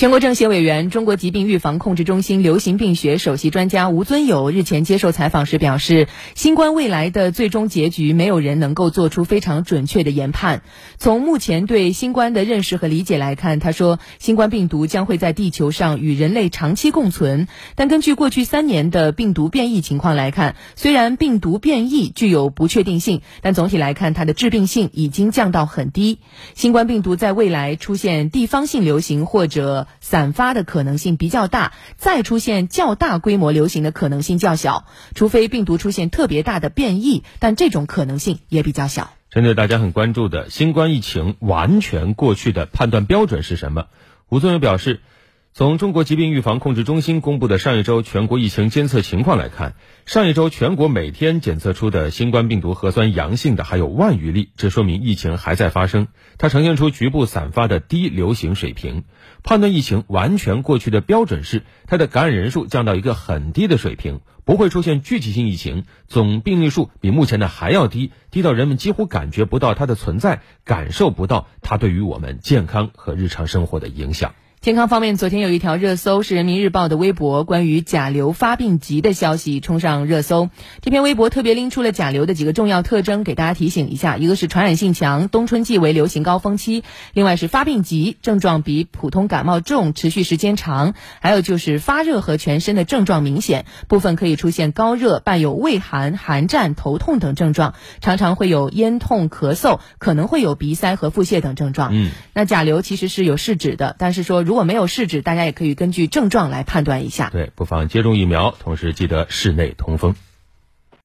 全国政协委员、中国疾病预防控制中心流行病学首席专家吴尊友日前接受采访时表示，新冠未来的最终结局，没有人能够做出非常准确的研判。从目前对新冠的认识和理解来看，他说，新冠病毒将会在地球上与人类长期共存。但根据过去三年的病毒变异情况来看，虽然病毒变异具有不确定性，但总体来看，它的致病性已经降到很低。新冠病毒在未来出现地方性流行或者散发的可能性比较大，再出现较大规模流行的可能性较小，除非病毒出现特别大的变异，但这种可能性也比较小。针对大家很关注的新冠疫情完全过去的判断标准是什么？吴宗友表示。从中国疾病预防控制中心公布的上一周全国疫情监测情况来看，上一周全国每天检测出的新冠病毒核酸阳性的还有万余例，这说明疫情还在发生。它呈现出局部散发的低流行水平。判断疫情完全过去的标准是，它的感染人数降到一个很低的水平，不会出现聚集性疫情，总病例数比目前的还要低，低到人们几乎感觉不到它的存在，感受不到它对于我们健康和日常生活的影响。健康方面，昨天有一条热搜是人民日报的微博，关于甲流发病急的消息冲上热搜。这篇微博特别拎出了甲流的几个重要特征，给大家提醒一下：一个是传染性强，冬春季为流行高峰期；另外是发病急，症状比普通感冒重，持续时间长；还有就是发热和全身的症状明显，部分可以出现高热，伴有畏寒、寒战、头痛等症状，常常会有咽痛、咳嗽，可能会有鼻塞和腹泻等症状。嗯，那甲流其实是有试纸的，但是说。如果没有试纸，大家也可以根据症状来判断一下。对，不妨接种疫苗，同时记得室内通风。